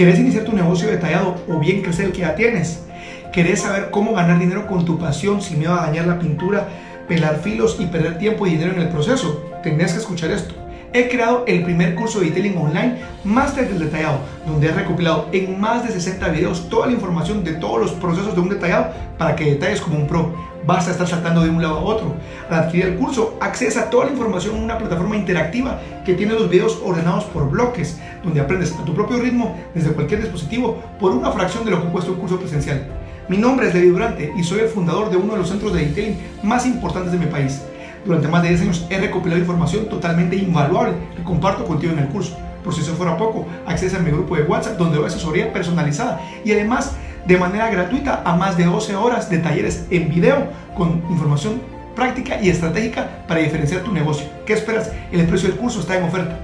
¿Querés iniciar tu negocio detallado o bien crecer el que ya tienes? ¿Querés saber cómo ganar dinero con tu pasión sin miedo a dañar la pintura, pelar filos y perder tiempo y dinero en el proceso? Tenés que escuchar esto. He creado el primer curso de detailing online Master del Detallado, donde he recopilado en más de 60 videos toda la información de todos los procesos de un detallado para que detalles como un pro. Basta estar saltando de un lado a otro. Al adquirir el curso, accesa a toda la información en una plataforma interactiva que tiene los videos ordenados por bloques, donde aprendes a tu propio ritmo desde cualquier dispositivo por una fracción de lo que cuesta un curso presencial. Mi nombre es David Durante y soy el fundador de uno de los centros de detailing más importantes de mi país. Durante más de 10 años he recopilado información totalmente invaluable que comparto contigo en el curso. Por si eso fuera poco, accesa a mi grupo de WhatsApp donde doy asesoría personalizada y además de manera gratuita a más de 12 horas de talleres en video con información práctica y estratégica para diferenciar tu negocio. ¿Qué esperas? El precio del curso está en oferta.